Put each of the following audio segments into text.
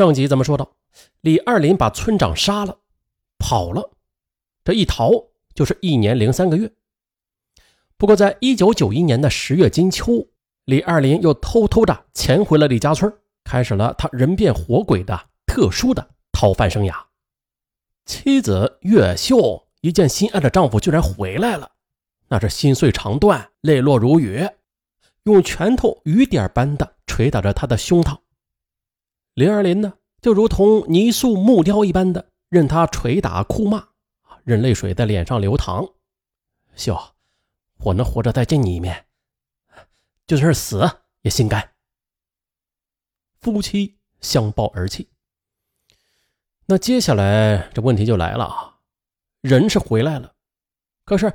上集咱们说到，李二林把村长杀了，跑了，这一逃就是一年零三个月。不过，在一九九一年的十月金秋，李二林又偷偷的潜回了李家村，开始了他人变活鬼的特殊的逃犯生涯。妻子岳秀一见心爱的丈夫居然回来了，那是心碎肠断，泪落如雨，用拳头雨点般的捶打着他的胸膛。林二林呢，就如同泥塑木雕一般的任他捶打哭骂，任泪水在脸上流淌。秀。我能活着再见你一面，就算是死也心甘。夫妻相抱而泣。那接下来这问题就来了啊，人是回来了，可是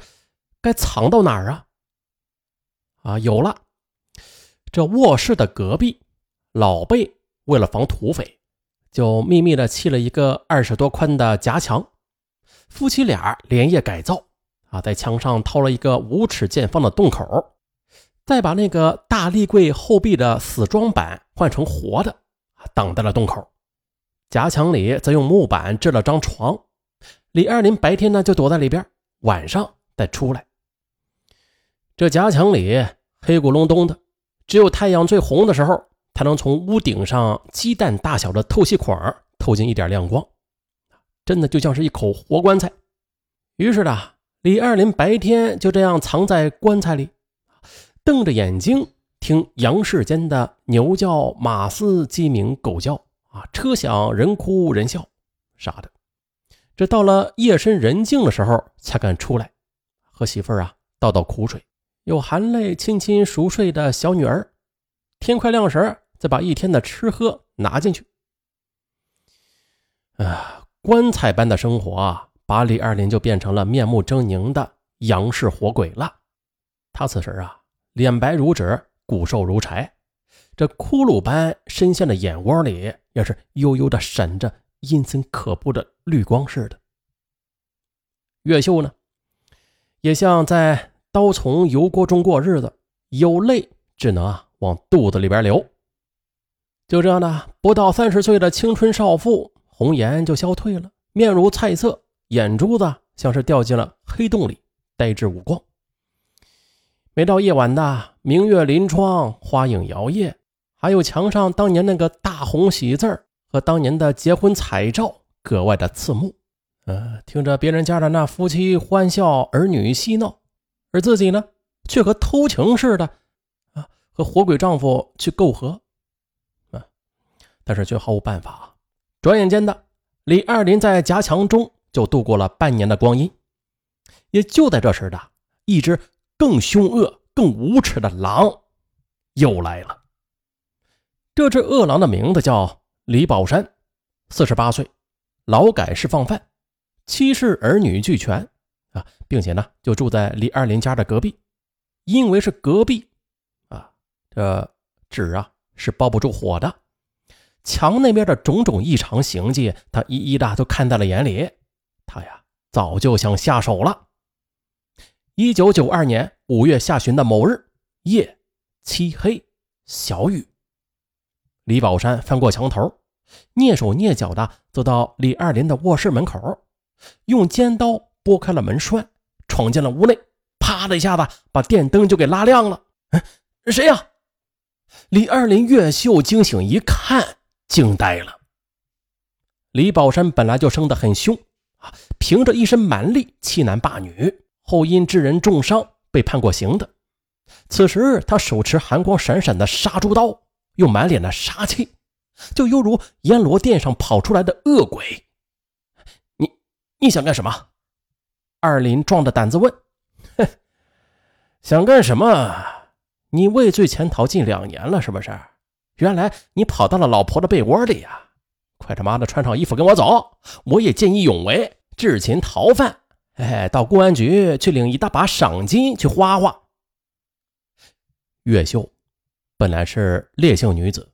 该藏到哪儿啊？啊，有了，这卧室的隔壁，老贝为了防土匪，就秘密的砌了一个二十多宽的夹墙，夫妻俩连夜改造。啊，在墙上掏了一个五尺见方的洞口，再把那个大立柜后壁的死装板换成活的，挡在了洞口。夹墙里则用木板制了张床。李二林白天呢就躲在里边，晚上再出来。这夹墙里黑咕隆咚的，只有太阳最红的时候，才能从屋顶上鸡蛋大小的透气孔透进一点亮光，真的就像是一口活棺材。于是呢。李二林白天就这样藏在棺材里，瞪着眼睛听阳世间的牛叫、马嘶、鸡鸣、狗叫啊，车响人哭人笑啥的。这到了夜深人静的时候才敢出来，和媳妇儿啊倒倒苦水，又含泪亲亲熟睡的小女儿。天快亮时，再把一天的吃喝拿进去。啊，棺材般的生活啊！把李二林就变成了面目狰狞的杨氏活鬼了。他此时啊，脸白如纸，骨瘦如柴，这骷髅般深陷的眼窝里也是悠悠的闪着阴森可怖的绿光似的。岳秀呢，也像在刀丛油锅中过日子，有泪只能啊往肚子里边流。就这样的不到三十岁的青春少妇，红颜就消退了，面如菜色。眼珠子像是掉进了黑洞里，呆滞无光。每到夜晚的明月临窗，花影摇曳，还有墙上当年那个大红喜字和当年的结婚彩照格外的刺目。呃，听着别人家的那夫妻欢笑，儿女嬉闹，而自己呢，却和偷情似的啊，和活鬼丈夫去媾和，但是却毫无办法。转眼间的李二林在夹墙中。就度过了半年的光阴，也就在这时的一只更凶恶、更无耻的狼又来了。这只恶狼的名字叫李宝山，四十八岁，劳改释放犯，妻室儿女俱全啊，并且呢就住在李二林家的隔壁。因为是隔壁啊，这纸啊是包不住火的，墙那边的种种异常行迹，他一一的都看在了眼里。他呀，早就想下手了。一九九二年五月下旬的某日夜，漆黑，小雨。李宝山翻过墙头，蹑手蹑脚的走到李二林的卧室门口，用尖刀拨开了门栓，闯进了屋内，啪的一下子把电灯就给拉亮了。谁呀？李二林、越秀惊醒一看，惊呆了。李宝山本来就生得很凶。凭着一身蛮力欺男霸女，后因致人重伤被判过刑的。此时他手持寒光闪闪的杀猪刀，又满脸的杀气，就犹如阎罗殿上跑出来的恶鬼。你你想干什么？二林壮着胆子问。哼，想干什么？你畏罪潜逃近两年了，是不是？原来你跑到了老婆的被窝里呀！快他妈的穿上衣服跟我走！我也见义勇为。智擒逃犯，哎，到公安局去领一大把赏金去花花。月秀本来是烈性女子，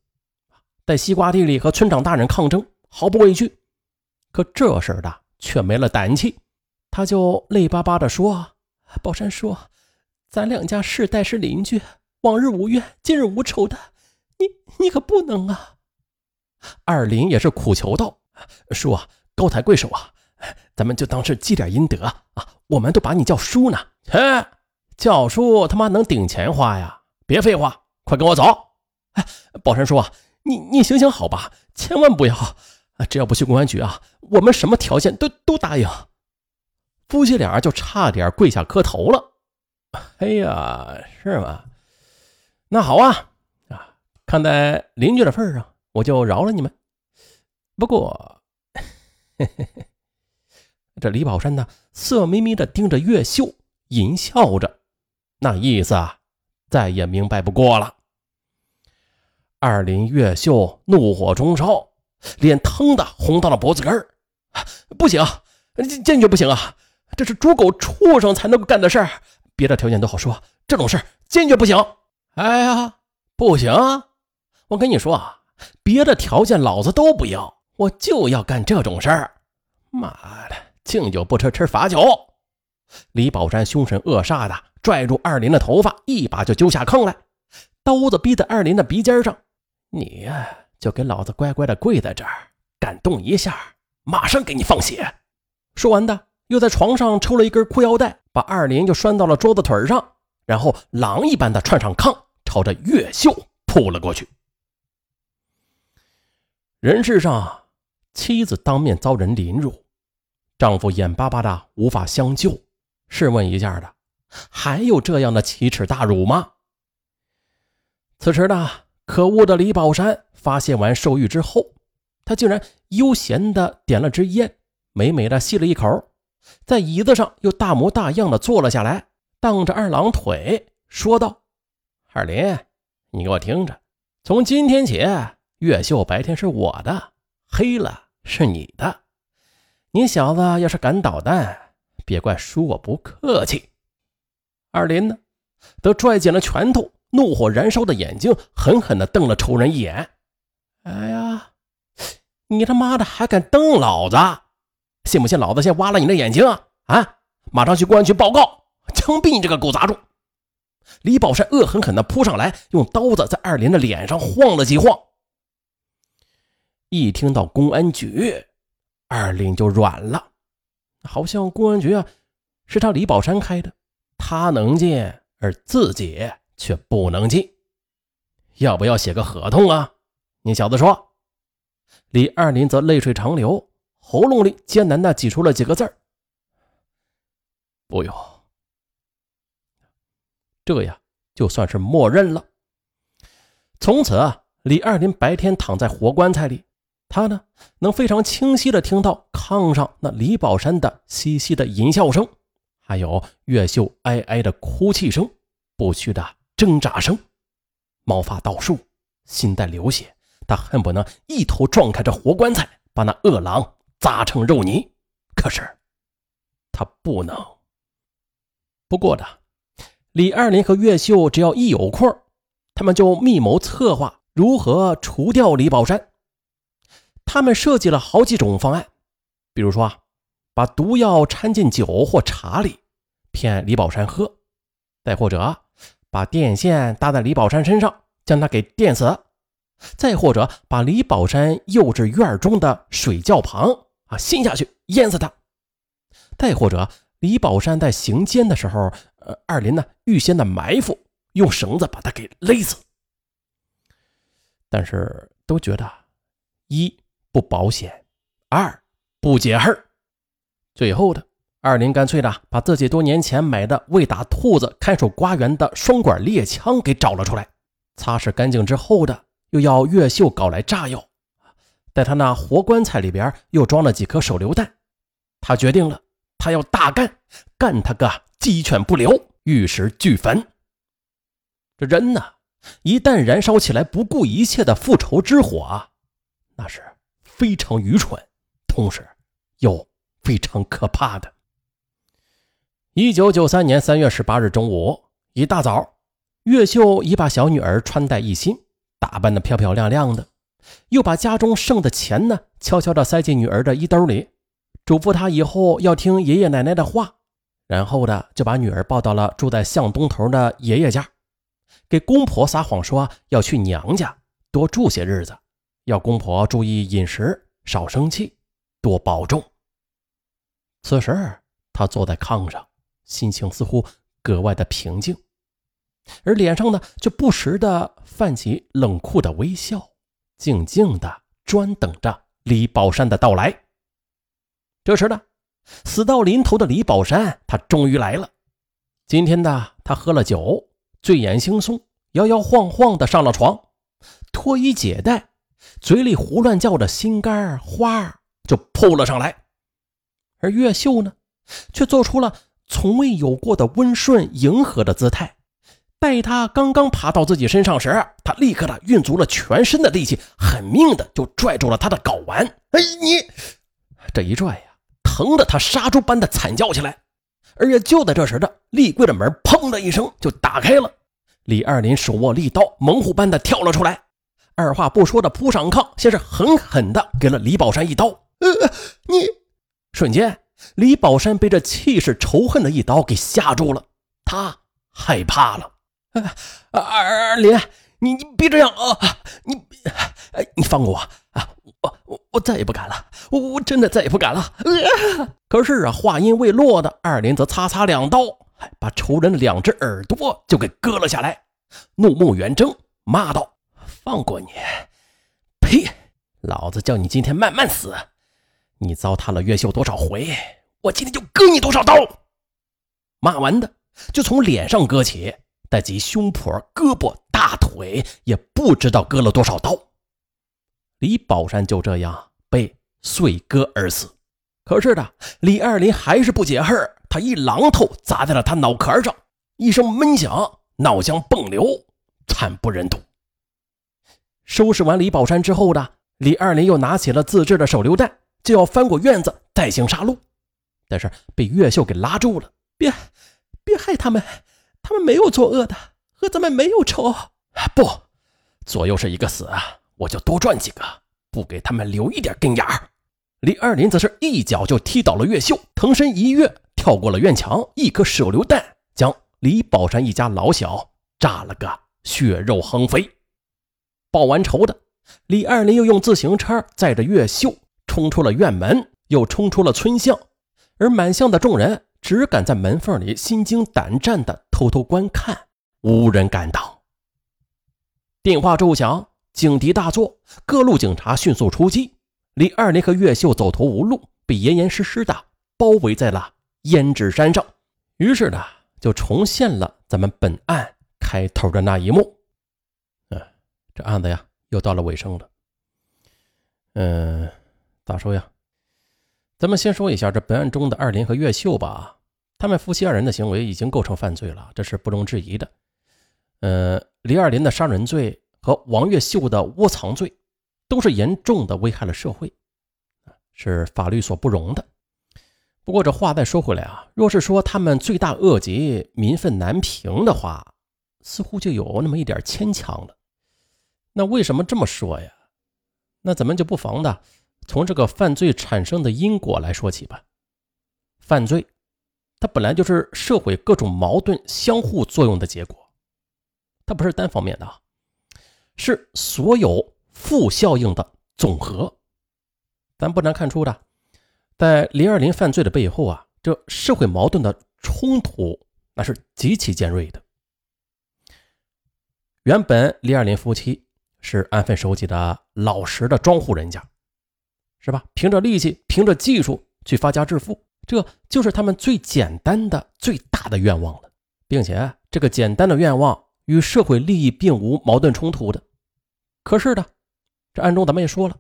在西瓜地里和村长大人抗争，毫不畏惧。可这事儿的却没了胆气，他就泪巴巴地说：“宝山叔，咱两家世代是邻居，往日无怨，今日无仇的，你你可不能啊！二林也是苦求道：“叔啊，高抬贵手啊，咱们就当是积点阴德啊，我们都把你叫叔呢。”切，叫叔他妈能顶钱花呀？别废话，快跟我走！哎，宝山叔啊，你你行行好吧，千万不要！只要不去公安局啊，我们什么条件都都答应。夫妻俩就差点跪下磕头了。哎呀，是吗？那好，啊，看在邻居的份上，我就饶了你们。不过，嘿嘿嘿，这李宝山呢，色眯眯的盯着岳秀，淫笑着，那意思啊，再也明白不过了。二林岳秀怒火中烧，脸腾的红到了脖子根儿。不行，坚决不行啊！这是猪狗畜生才能够干的事儿。别的条件都好说，这种事坚决不行。哎呀，不行！我跟你说啊，别的条件老子都不要，我就要干这种事儿。妈的，敬酒不吃吃罚酒！李宝山凶神恶煞的拽住二林的头发，一把就揪下炕来，刀子逼在二林的鼻尖上。你呀，就给老子乖乖的跪在这儿，敢动一下，马上给你放血！说完的。又在床上抽了一根裤腰带，把二林就拴到了桌子腿上，然后狼一般的窜上炕，朝着岳秀扑了过去。人世上，妻子当面遭人凌辱，丈夫眼巴巴的无法相救，试问一下的，还有这样的奇耻大辱吗？此时的可恶的李宝山发泄完兽欲之后，他竟然悠闲的点了支烟，美美的吸了一口。在椅子上又大模大样的坐了下来，荡着二郎腿说道：“二林，你给我听着，从今天起，越秀白天是我的，黑了是你的。你小子要是敢捣蛋，别怪叔我不客气。”二林呢，则拽紧了拳头，怒火燃烧的眼睛狠狠地瞪了仇人一眼：“哎呀，你他妈的还敢瞪老子！”信不信老子先挖了你的眼睛啊！啊！马上去公安局报告，枪毙你这个狗杂种！李宝山恶狠狠地扑上来，用刀子在二林的脸上晃了几晃。一听到公安局，二林就软了，好像公安局啊是他李宝山开的，他能进，而自己却不能进。要不要写个合同啊？你小子说。李二林则泪水长流。喉咙里艰难的挤出了几个字儿：“不用。”这呀，就算是默认了。从此啊，李二林白天躺在活棺材里，他呢能非常清晰的听到炕上那李宝山的嘻嘻的淫笑声，还有月秀哀哀的哭泣声，不屈的挣扎声，毛发倒竖，心在流血，他恨不能一头撞开这活棺材，把那恶狼。砸成肉泥，可是他不能。不过的，李二林和岳秀只要一有空，他们就密谋策划如何除掉李宝山。他们设计了好几种方案，比如说啊，把毒药掺进酒或茶里，骗李宝山喝；再或者，把电线搭在李宝山身上，将他给电死；再或者，把李宝山诱至院中的水窖旁。啊，陷下去淹死他。再或者，李宝山在行奸的时候，呃，二林呢预先的埋伏，用绳子把他给勒死。但是都觉得一不保险，二不解恨。最后的二林干脆的把自己多年前买的为打兔子看守瓜园的双管猎枪给找了出来，擦拭干净之后的，又要越秀搞来炸药。在他那活棺材里边又装了几颗手榴弹，他决定了，他要大干，干他个鸡犬不留，玉石俱焚。这人呢，一旦燃烧起来不顾一切的复仇之火啊，那是非常愚蠢，同时又非常可怕的。一九九三年三月十八日中午一大早，岳秀已把小女儿穿戴一新，打扮的漂漂亮亮的。又把家中剩的钱呢，悄悄地塞进女儿的衣兜里，嘱咐她以后要听爷爷奶奶的话。然后呢就把女儿抱到了住在巷东头的爷爷家，给公婆撒谎说要去娘家多住些日子，要公婆注意饮食，少生气，多保重。此时，他坐在炕上，心情似乎格外的平静，而脸上呢，却不时的泛起冷酷的微笑，静静的专等着李宝山的到来。这时呢，死到临头的李宝山，他终于来了。今天呢，他喝了酒，醉眼惺忪，摇摇晃晃的上了床，脱衣解带，嘴里胡乱叫着心肝花，就扑了上来。而越秀呢，却做出了从未有过的温顺迎合的姿态。待他刚刚爬到自己身上时，他立刻的运足了全身的力气，狠命的就拽住了他的睾丸。哎，你这一拽呀，疼得他杀猪般的惨叫起来。而也就在这时的立柜的门砰的一声就打开了，李二林手握利刀，猛虎般的跳了出来，二话不说的扑上炕，先是狠狠的给了李宝山一刀。呃，你瞬间，李宝山被这气势仇恨的一刀给吓住了，他害怕了。二二林，你你别这样啊！你，哎，你放过我啊！我我我再也不敢了，我我真的再也不敢了。可是啊，话音未落的二林则擦擦两刀，把仇人的两只耳朵就给割了下来，怒目圆睁，骂道：“放过你？呸！老子叫你今天慢慢死！你糟蹋了岳秀多少回，我今天就割你多少刀！”骂完的就从脸上割起，再及胸脯、胳膊、大腿，也不知道割了多少刀。李宝山就这样被碎割而死。可是的，李二林还是不解恨他一榔头砸在了他脑壳上，一声闷响，脑浆迸流，惨不忍睹。收拾完李宝山之后呢李二林又拿起了自制的手榴弹，就要翻过院子再行杀戮，但是被岳秀给拉住了。别，别害他们，他们没有作恶的，和咱们没有仇。不，左右是一个死啊！我就多赚几个，不给他们留一点根眼儿。李二林则是一脚就踢倒了岳秀，腾身一跃，跳过了院墙，一颗手榴弹将李宝山一家老小炸了个血肉横飞。报完仇的李二林又用自行车载着岳秀冲出了院门，又冲出了村巷，而满巷的众人只敢在门缝里心惊胆战的偷偷观看，无人敢挡。电话骤响。警笛大作，各路警察迅速出击。李二林和岳秀走投无路，被严严实实的包围在了胭脂山上。于是呢，就重现了咱们本案开头的那一幕。这案子呀，又到了尾声了。嗯，咋说呀？咱们先说一下这本案中的二林和岳秀吧。他们夫妻二人的行为已经构成犯罪了，这是不容置疑的。呃，李二林的杀人罪。和王月秀的窝藏罪，都是严重的危害了社会，是法律所不容的。不过这话再说回来啊，若是说他们罪大恶极、民愤难平的话，似乎就有那么一点牵强了。那为什么这么说呀？那咱们就不妨的从这个犯罪产生的因果来说起吧。犯罪，它本来就是社会各种矛盾相互作用的结果，它不是单方面的。是所有负效应的总和，咱不难看出的，在李二林犯罪的背后啊，这社会矛盾的冲突那是极其尖锐的。原本李二林夫妻是安分守己的老实的庄户人家，是吧？凭着力气，凭着技术去发家致富，这就是他们最简单的、最大的愿望了，并且这个简单的愿望。与社会利益并无矛盾冲突的，可是的，这案中咱们也说了，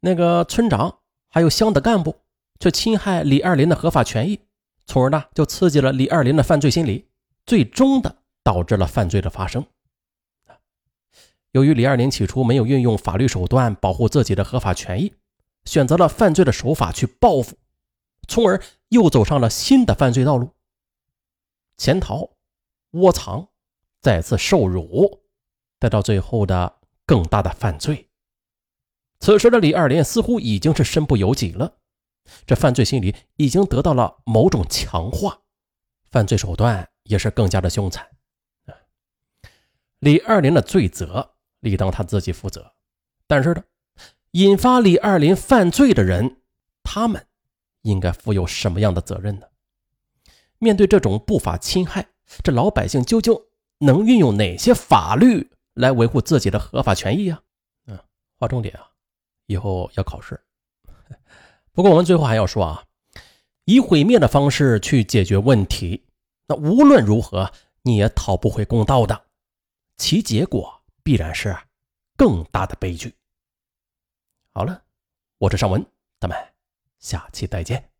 那个村长还有乡的干部却侵害李二林的合法权益，从而呢就刺激了李二林的犯罪心理，最终的导致了犯罪的发生。由于李二林起初没有运用法律手段保护自己的合法权益，选择了犯罪的手法去报复，从而又走上了新的犯罪道路，潜逃、窝藏。再次受辱，再到最后的更大的犯罪。此时的李二林似乎已经是身不由己了，这犯罪心理已经得到了某种强化，犯罪手段也是更加的凶残。李二林的罪责理当他自己负责，但是呢，引发李二林犯罪的人，他们应该负有什么样的责任呢？面对这种不法侵害，这老百姓究竟能运用哪些法律来维护自己的合法权益啊？嗯，划重点啊，以后要考试。不过我们最后还要说啊，以毁灭的方式去解决问题，那无论如何你也讨不回公道的，其结果必然是更大的悲剧。好了，我是尚文，咱们下期再见。